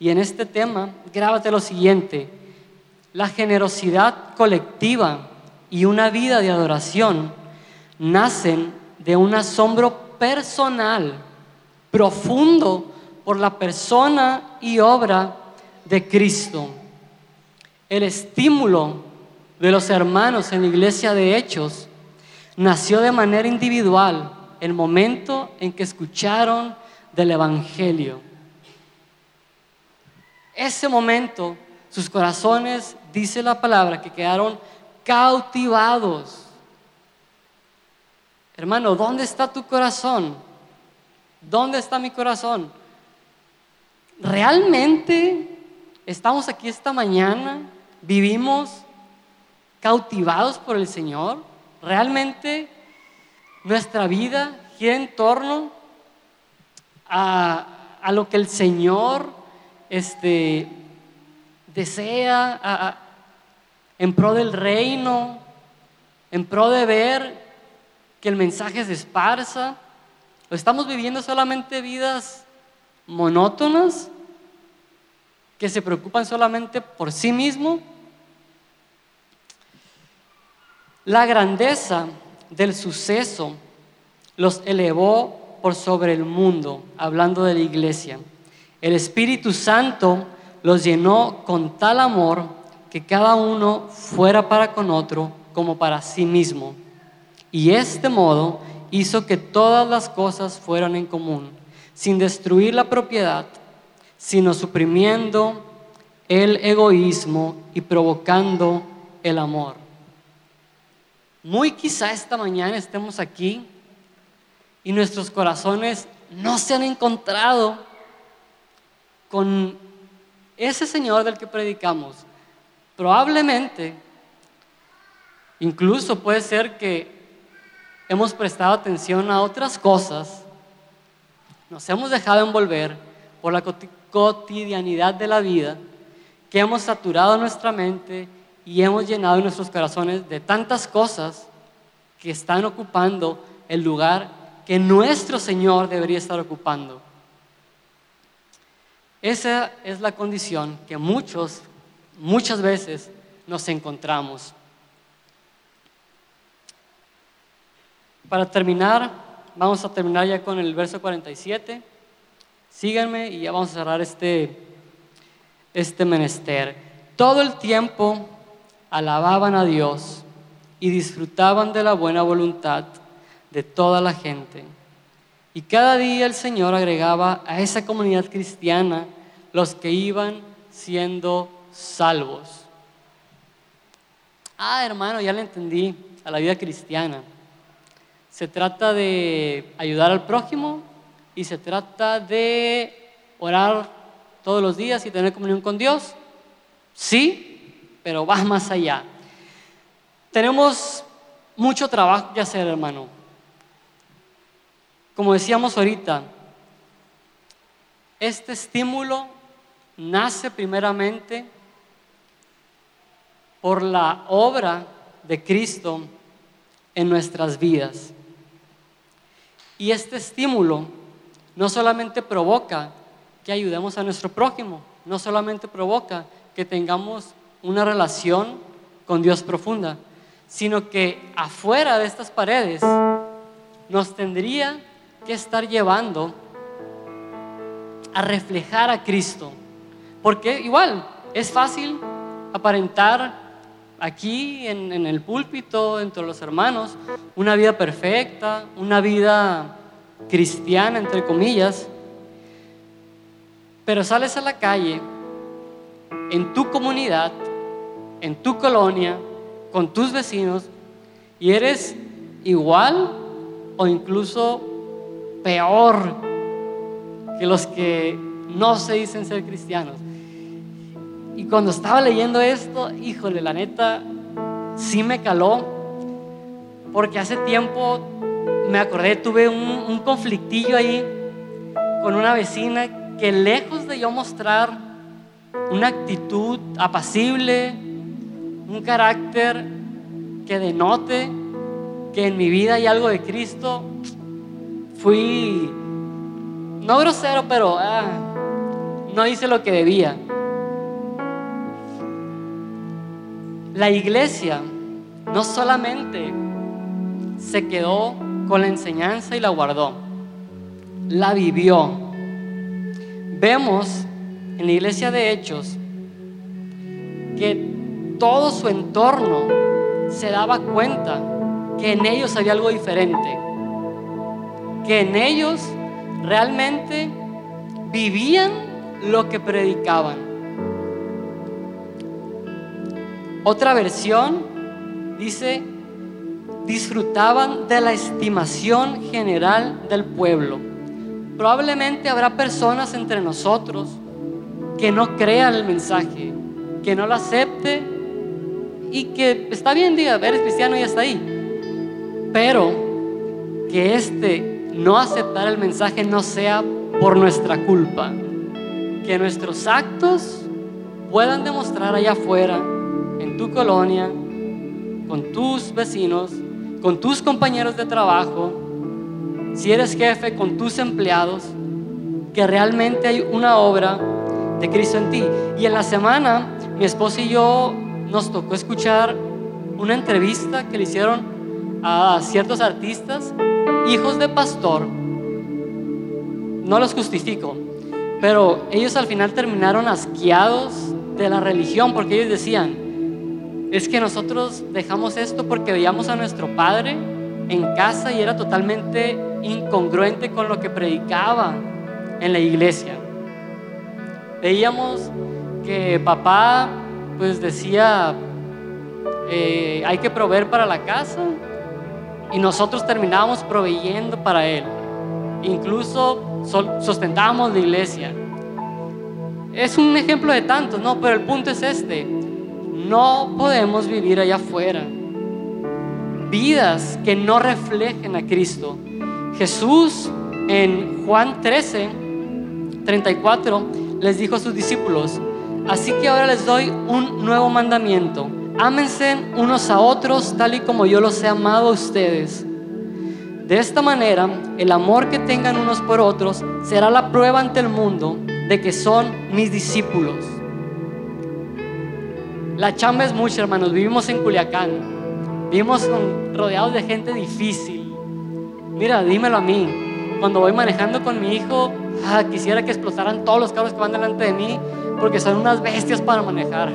Y en este tema, grábate lo siguiente. La generosidad colectiva y una vida de adoración nacen de un asombro personal, profundo por la persona y obra de Cristo. El estímulo de los hermanos en la iglesia de Hechos nació de manera individual el momento en que escucharon del Evangelio. Ese momento, sus corazones, dice la palabra, que quedaron cautivados. Hermano, ¿dónde está tu corazón? ¿Dónde está mi corazón? ¿Realmente estamos aquí esta mañana? ¿Vivimos cautivados por el Señor? ¿Realmente nuestra vida gira en torno a, lo que el Señor este, desea, en pro del reino, en pro de ver que el mensaje se esparza? ¿O estamos viviendo solamente vidas monótonas que se preocupan solamente por sí mismo La grandeza del suceso los elevó por sobre el mundo, hablando de la iglesia. El Espíritu Santo los llenó con tal amor que cada uno fuera para con otro como para sí mismo. Y este modo hizo que todas las cosas fueran en común, sin destruir la propiedad, sino suprimiendo el egoísmo y provocando el amor. Muy quizá esta mañana estemos aquí y nuestros corazones no se han encontrado con ese Señor del que predicamos. Probablemente, incluso puede ser que hemos prestado atención a otras cosas, nos hemos dejado envolver por la cotidianidad de la vida, que hemos saturado nuestra mente y hemos llenado nuestros corazones de tantas cosas que están ocupando el lugar que nuestro Señor debería estar ocupando. Esa es la condición que muchos, muchas veces nos encontramos. Para terminar, vamos a terminar ya con el verso 47. Síganme y ya vamos a cerrar este, este menester. Todo el tiempo alababan a Dios y disfrutaban de la buena voluntad de toda la gente. Y cada día el Señor agregaba a esa comunidad cristiana los que iban siendo salvos. Ah, hermano, ya le entendí a la vida cristiana. Se trata de ayudar al prójimo y se trata de orar todos los días y tener comunión con Dios. Sí, pero va más allá. Tenemos mucho trabajo que hacer, hermano. Como decíamos ahorita, este estímulo nace primeramente por la obra de Cristo en nuestras vidas. Y este estímulo no solamente provoca que ayudemos a nuestro prójimo, no solamente provoca que tengamos una relación con Dios profunda, sino que afuera de estas paredes nos tendría que estar llevando a reflejar a Cristo. Porque igual es fácil aparentar aquí en, el púlpito, entre los hermanos, una vida perfecta, una vida cristiana, entre comillas, pero sales a la calle, en tu comunidad, en tu colonia, con tus vecinos, y eres igual o incluso peor que los que no se dicen ser cristianos. Y cuando estaba leyendo esto, híjole, la neta, sí me caló, porque hace tiempo me acordé, tuve un, conflictillo ahí con una vecina que lejos de yo mostrar una actitud apacible, un carácter que denote que en mi vida hay algo de Cristo, fui, no grosero, pero ah, no hice lo que debía. La iglesia no solamente se quedó con la enseñanza y la guardó, la vivió. Vemos en la iglesia de Hechos que todo su entorno se daba cuenta que en ellos había algo diferente que en ellos realmente vivían lo que predicaban. Otra versión dice, disfrutaban de la estimación general del pueblo. Probablemente habrá personas entre nosotros que no crean el mensaje, que no lo acepte y que está bien, diga, eres cristiano y está ahí. Pero que este no aceptar el mensaje no sea por nuestra culpa. Que nuestros actos puedan demostrar allá afuera, en tu colonia, con tus vecinos, con tus compañeros de trabajo, si eres jefe, con tus empleados, que realmente hay una obra de Cristo en ti. Y en la semana, mi esposa y yo nos tocó escuchar una entrevista que le hicieron a ciertos artistas hijos de pastor, no los justifico, pero ellos al final terminaron asqueados de la religión porque ellos decían, es que nosotros dejamos esto porque veíamos a nuestro padre en casa y era totalmente incongruente con lo que predicaba en la iglesia. Veíamos que papá pues decía, eh, hay que proveer para la casa, y nosotros terminábamos proveyendo para Él. Incluso sustentábamos la iglesia. Es un ejemplo de tantos, ¿no? Pero el punto es este. No podemos vivir allá afuera. Vidas que no reflejen a Cristo. Jesús en Juan 13, 34 les dijo a sus discípulos, así que ahora les doy un nuevo mandamiento ámense unos a otros tal y como yo los he amado a ustedes. De esta manera, el amor que tengan unos por otros será la prueba ante el mundo de que son mis discípulos. La chamba es mucha, hermanos. Vivimos en Culiacán. Vivimos rodeados de gente difícil. Mira, dímelo a mí. Cuando voy manejando con mi hijo, ah, quisiera que explotaran todos los carros que van delante de mí porque son unas bestias para manejar.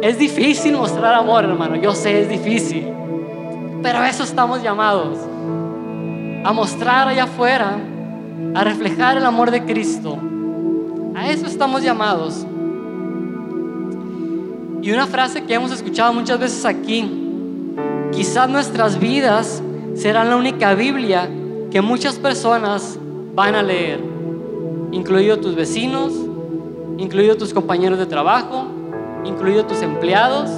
Es difícil mostrar amor, hermano. Yo sé, es difícil. Pero a eso estamos llamados. A mostrar allá afuera, a reflejar el amor de Cristo. A eso estamos llamados. Y una frase que hemos escuchado muchas veces aquí. Quizás nuestras vidas serán la única Biblia que muchas personas van a leer, incluidos tus vecinos, incluidos tus compañeros de trabajo, incluidos tus empleados.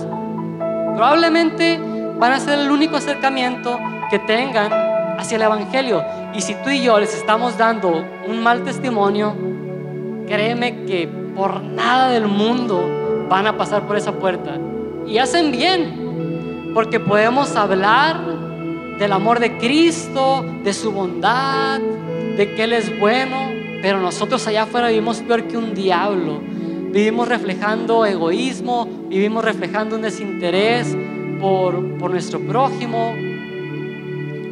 Probablemente van a ser el único acercamiento que tengan hacia el Evangelio. Y si tú y yo les estamos dando un mal testimonio, créeme que por nada del mundo van a pasar por esa puerta. Y hacen bien, porque podemos hablar del amor de Cristo, de su bondad, de que Él es bueno, pero nosotros allá afuera vivimos peor que un diablo. Vivimos reflejando egoísmo, vivimos reflejando un desinterés por, por nuestro prójimo.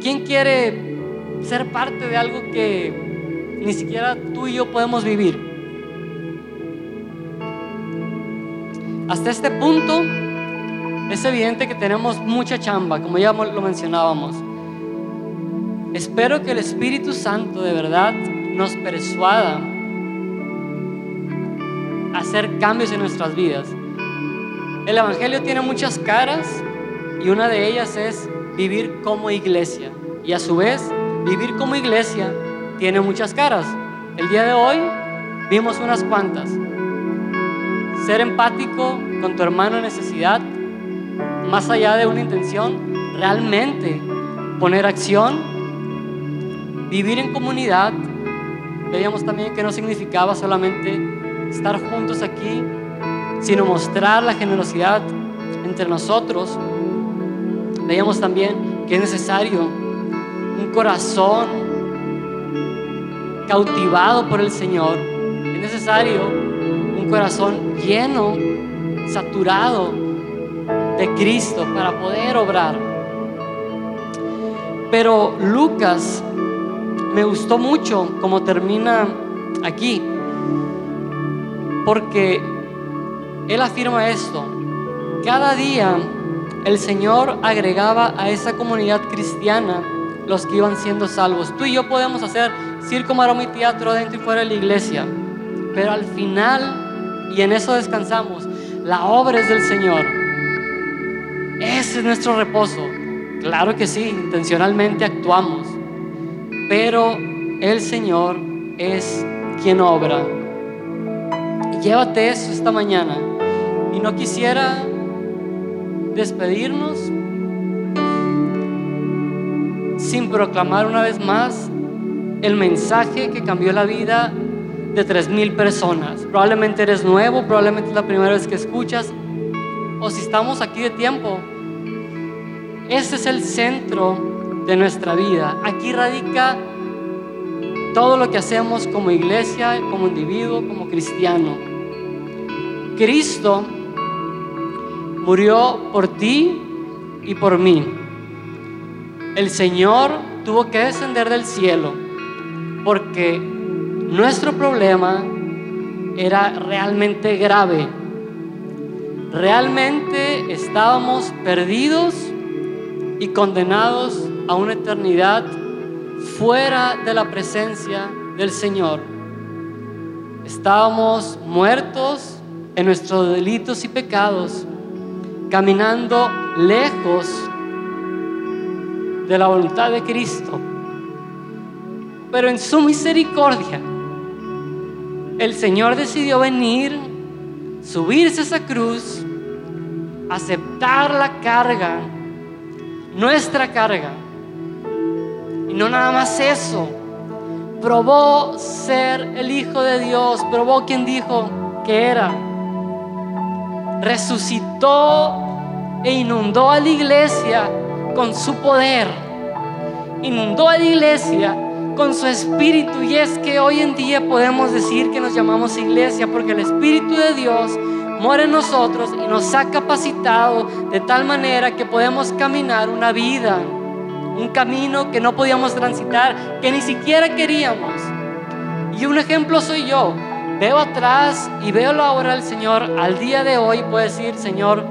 ¿Quién quiere ser parte de algo que ni siquiera tú y yo podemos vivir? Hasta este punto es evidente que tenemos mucha chamba, como ya lo mencionábamos. Espero que el Espíritu Santo de verdad nos persuada hacer cambios en nuestras vidas. El Evangelio tiene muchas caras y una de ellas es vivir como iglesia. Y a su vez, vivir como iglesia tiene muchas caras. El día de hoy vimos unas cuantas. Ser empático con tu hermano en necesidad, más allá de una intención, realmente poner acción, vivir en comunidad. Veíamos también que no significaba solamente estar juntos aquí, sino mostrar la generosidad entre nosotros. Veíamos también que es necesario un corazón cautivado por el Señor. Es necesario un corazón lleno, saturado de Cristo para poder obrar. Pero Lucas me gustó mucho como termina aquí porque Él afirma esto. Cada día el Señor agregaba a esa comunidad cristiana los que iban siendo salvos. Tú y yo podemos hacer circo, maroma y teatro dentro y fuera de la iglesia, pero al final, y en eso descansamos, la obra es del Señor. Ese es nuestro reposo. Claro que sí, intencionalmente actuamos, pero el Señor es quien obra. Llévate eso esta mañana. Y no quisiera despedirnos sin proclamar una vez más el mensaje que cambió la vida de tres mil personas. Probablemente eres nuevo, probablemente es la primera vez que escuchas, o si estamos aquí de tiempo. Ese es el centro de nuestra vida. Aquí radica todo lo que hacemos como iglesia, como individuo, como cristiano. Cristo murió por ti y por mí. El Señor tuvo que descender del cielo porque nuestro problema era realmente grave. Realmente estábamos perdidos y condenados a una eternidad fuera de la presencia del Señor. Estábamos muertos en nuestros delitos y pecados, caminando lejos de la voluntad de Cristo. Pero en su misericordia, el Señor decidió venir, subirse a esa cruz, aceptar la carga, nuestra carga. Y no nada más eso, probó ser el Hijo de Dios, probó quien dijo que era resucitó e inundó a la iglesia con su poder. Inundó a la iglesia con su espíritu. Y es que hoy en día podemos decir que nos llamamos iglesia porque el Espíritu de Dios mora en nosotros y nos ha capacitado de tal manera que podemos caminar una vida, un camino que no podíamos transitar, que ni siquiera queríamos. Y un ejemplo soy yo. Veo atrás y veo la obra del Señor. Al día de hoy puedo decir, Señor,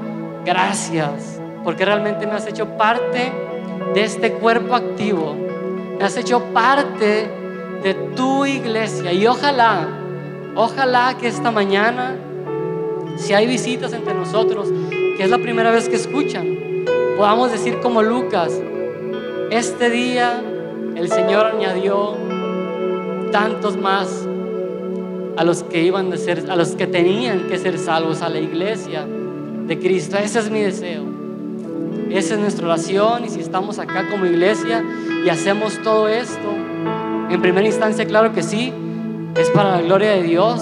gracias, porque realmente me has hecho parte de este cuerpo activo. Me has hecho parte de tu iglesia. Y ojalá, ojalá que esta mañana si hay visitas entre nosotros, que es la primera vez que escuchan, podamos decir como Lucas, este día el Señor añadió tantos más a los que iban a ser, a los que tenían que ser salvos a la iglesia de Cristo. Ese es mi deseo. Esa es nuestra oración y si estamos acá como iglesia y hacemos todo esto, en primera instancia, claro que sí, es para la gloria de Dios,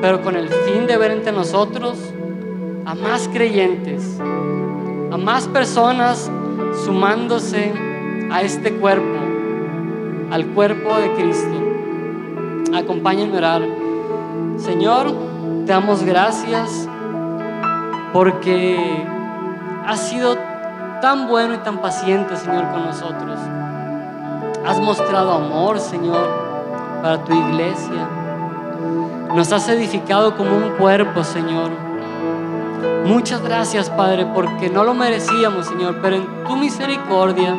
pero con el fin de ver entre nosotros a más creyentes, a más personas sumándose a este cuerpo, al cuerpo de Cristo. Acompáñenme a orar. Señor, te damos gracias porque has sido tan bueno y tan paciente, Señor, con nosotros. Has mostrado amor, Señor, para tu iglesia. Nos has edificado como un cuerpo, Señor. Muchas gracias, Padre, porque no lo merecíamos, Señor, pero en tu misericordia,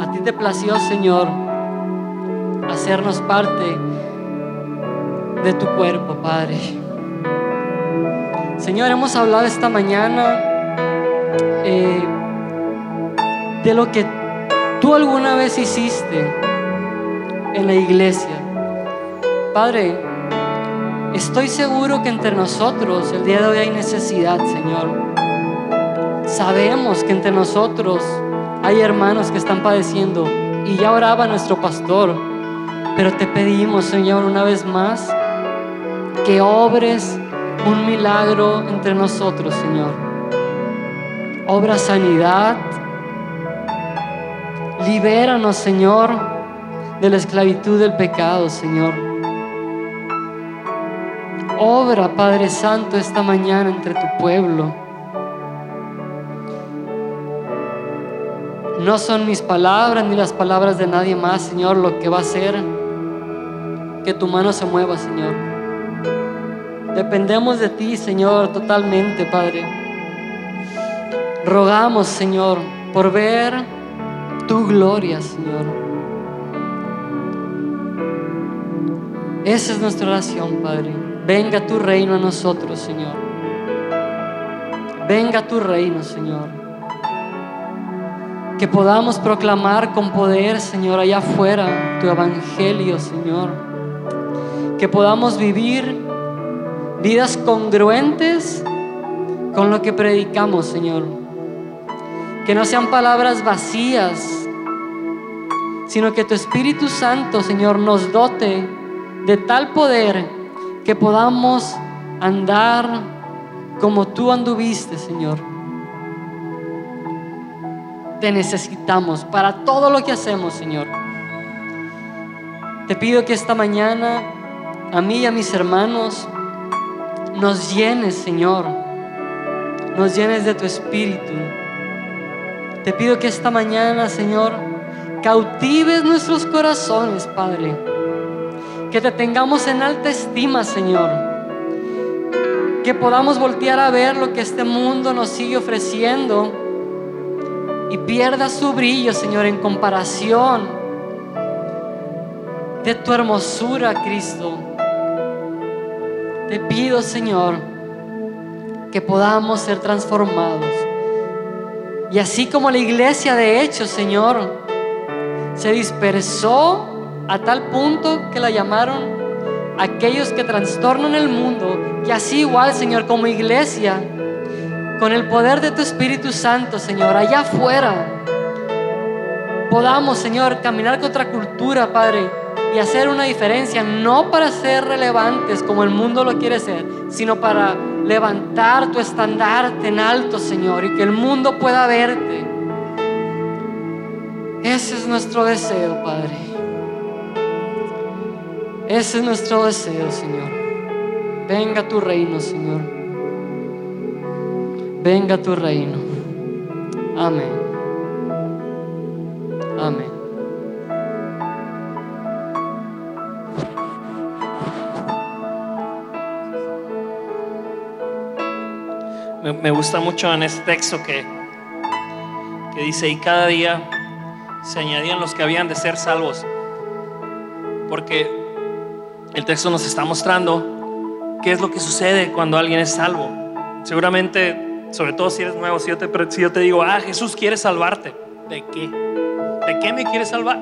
a ti te plació, Señor, hacernos parte de tu cuerpo, Padre. Señor, hemos hablado esta mañana eh, de lo que tú alguna vez hiciste en la iglesia. Padre, Estoy seguro que entre nosotros el día de hoy hay necesidad, Señor. Sabemos que entre nosotros hay hermanos que están padeciendo y ya oraba nuestro pastor, pero te pedimos, Señor, una vez más, que obres un milagro entre nosotros, Señor. Obra sanidad. Libéranos, Señor, de la esclavitud del pecado, Señor. Obra, Padre Santo, esta mañana entre tu pueblo. No son mis palabras ni las palabras de nadie más, Señor, lo que va a hacer que tu mano se mueva, Señor. Dependemos de ti, Señor, totalmente, Padre. Rogamos, Señor, por ver tu gloria, Señor. Esa es nuestra oración, Padre. Venga tu reino a nosotros, Señor. Venga tu reino, Señor. Que podamos proclamar con poder, Señor, allá afuera tu evangelio, Señor. Que podamos vivir vidas congruentes con lo que predicamos, Señor. Que no sean palabras vacías, sino que tu Espíritu Santo, Señor, nos dote de tal poder que podamos andar como tú anduviste, Señor. Te necesitamos para todo lo que hacemos, Señor. Te pido que esta mañana a mí y a mis hermanos nos llenes, Señor. Nos llenes de tu espíritu. Te pido que esta mañana, Señor, cautives nuestros corazones, Padre que te tengamos en alta estima, Señor. Que podamos voltear a ver lo que este mundo nos sigue ofreciendo y pierda su brillo, Señor, en comparación de tu hermosura, Cristo. Te pido, Señor, que podamos ser transformados. Y así como la iglesia de hecho, Señor, se dispersó a tal punto que la llamaron aquellos que trastornan el mundo. Y así igual, Señor, como iglesia, con el poder de tu Espíritu Santo, Señor, allá afuera, podamos, Señor, caminar contra cultura, Padre, y hacer una diferencia, no para ser relevantes como el mundo lo quiere ser, sino para levantar tu estandarte en alto, Señor, y que el mundo pueda verte. Ese es nuestro deseo, Padre. Ese es nuestro deseo, Señor. Venga tu reino, Señor. Venga tu reino. Amén. Amén. Me, gusta mucho en este texto que, que dice, y cada día se añadían los que habían de ser salvos. Porque el texto nos está mostrando qué es lo que sucede cuando alguien es salvo. Seguramente, sobre todo si eres nuevo, si yo te, si yo te digo, ah, Jesús quiere salvarte, ¿de qué? ¿De qué me quiere salvar?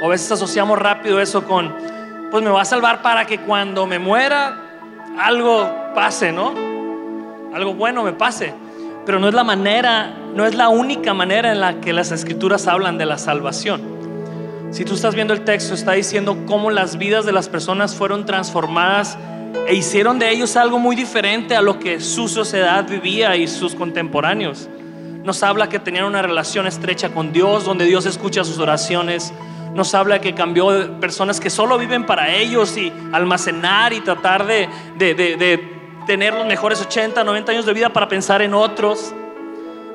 O a veces asociamos rápido eso con, pues me va a salvar para que cuando me muera algo pase, ¿no? algo bueno me pase. Pero no es la manera, no es la única manera en la que las escrituras hablan de la salvación. Si tú estás viendo el texto, está diciendo cómo las vidas de las personas fueron transformadas e hicieron de ellos algo muy diferente a lo que su sociedad vivía y sus contemporáneos. Nos habla que tenían una relación estrecha con Dios, donde Dios escucha sus oraciones. Nos habla que cambió de personas que solo viven para ellos y almacenar y tratar de, de, de tener los mejores 80, 90 años de vida para pensar en otros.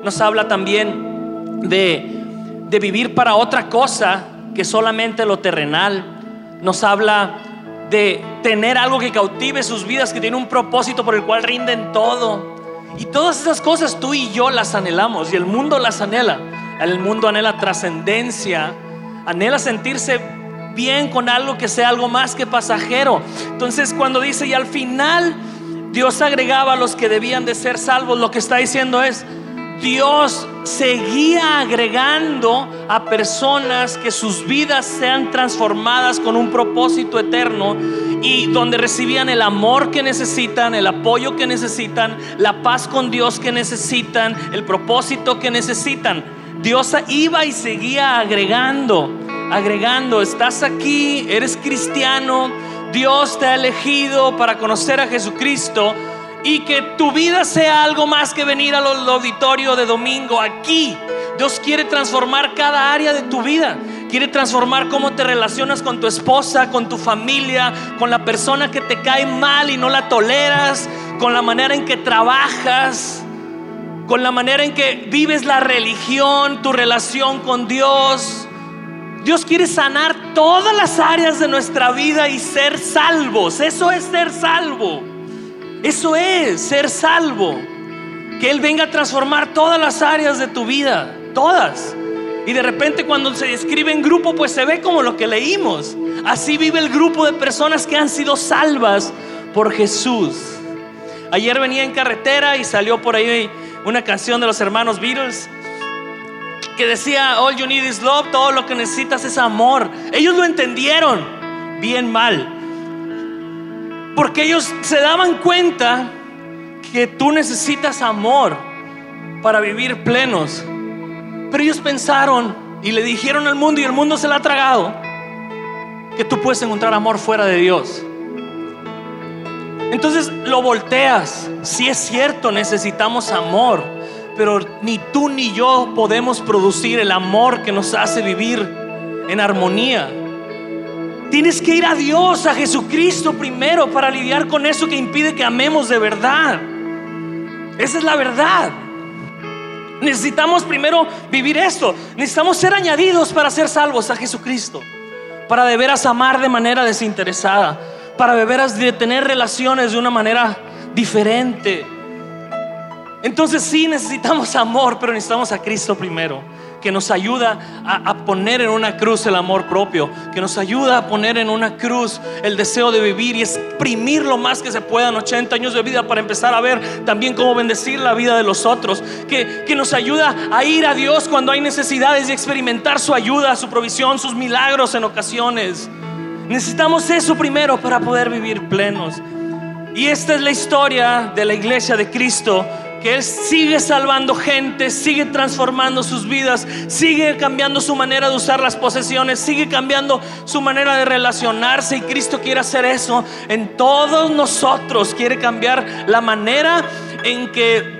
Nos habla también de, de vivir para otra cosa que solamente lo terrenal. Nos habla de tener algo que cautive sus vidas, que tiene un propósito por el cual rinden todo. Y todas esas cosas tú y yo las anhelamos y el mundo las anhela. El mundo anhela trascendencia, anhela sentirse bien con algo que sea algo más que pasajero. Entonces cuando dice y al final Dios agregaba a los que debían de ser salvos. Lo que está diciendo es, Dios seguía agregando a personas que sus vidas sean transformadas con un propósito eterno y donde recibían el amor que necesitan, el apoyo que necesitan, la paz con Dios que necesitan, el propósito que necesitan. Dios iba y seguía agregando, agregando, estás aquí, eres cristiano, Dios te ha elegido para conocer a Jesucristo y que tu vida sea algo más que venir al auditorio de domingo aquí. Dios quiere transformar cada área de tu vida. Quiere transformar cómo te relacionas con tu esposa, con tu familia, con la persona que te cae mal y no la toleras, con la manera en que trabajas, con la manera en que vives la religión, tu relación con Dios. Dios quiere sanar todas las áreas de nuestra vida y ser salvos. Eso es ser salvo. Eso es ser salvo. Que Él venga a transformar todas las áreas de tu vida. Todas. Y de repente cuando se escribe en grupo, pues se ve como lo que leímos. Así vive el grupo de personas que han sido salvas por Jesús. Ayer venía en carretera y salió por ahí una canción de los hermanos Beatles que decía, all you need is love, todo lo que necesitas es amor. Ellos lo entendieron bien mal. Porque ellos se daban cuenta que tú necesitas amor para vivir plenos. Pero ellos pensaron y le dijeron al mundo y el mundo se la ha tragado que tú puedes encontrar amor fuera de Dios. Entonces lo volteas. Si es cierto, necesitamos amor pero ni tú ni yo podemos producir el amor que nos hace vivir en armonía. Tienes que ir a Dios, a Jesucristo primero para lidiar con eso que impide que amemos de verdad. Esa es la verdad. Necesitamos primero vivir esto. Necesitamos ser añadidos para ser salvos a Jesucristo. Para de veras amar de manera desinteresada. Para de veras de tener relaciones de una manera diferente entonces sí necesitamos amor, pero necesitamos a Cristo primero, que nos ayuda a, poner en una cruz el amor propio, que nos ayuda a poner en una cruz el deseo de vivir y exprimir lo más que se pueda en 80 años de vida para empezar a ver también cómo bendecir la vida de los otros, que, que nos ayuda a ir a Dios cuando hay necesidades y experimentar su ayuda, su provisión, sus milagros en ocasiones. Necesitamos eso primero para poder vivir plenos. Y esta es la historia de la iglesia de Cristo que Él sigue salvando gente, sigue transformando sus vidas, sigue cambiando su manera de usar las posesiones, sigue cambiando su manera de relacionarse y Cristo quiere hacer eso en todos nosotros, quiere cambiar la manera en que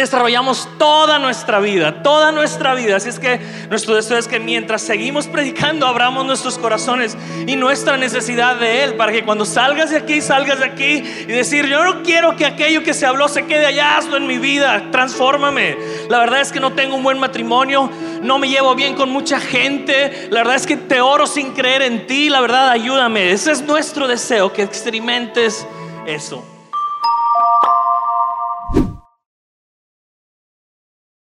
desarrollamos toda nuestra vida, toda nuestra vida. Así es que nuestro deseo es que mientras seguimos predicando, abramos nuestros corazones y nuestra necesidad de Él, para que cuando salgas de aquí, salgas de aquí y decir, yo no quiero que aquello que se habló se quede allá, hazlo en mi vida, transfórmame. La verdad es que no tengo un buen matrimonio, no me llevo bien con mucha gente, la verdad es que te oro sin creer en ti, la verdad ayúdame. Ese es nuestro deseo, que experimentes eso.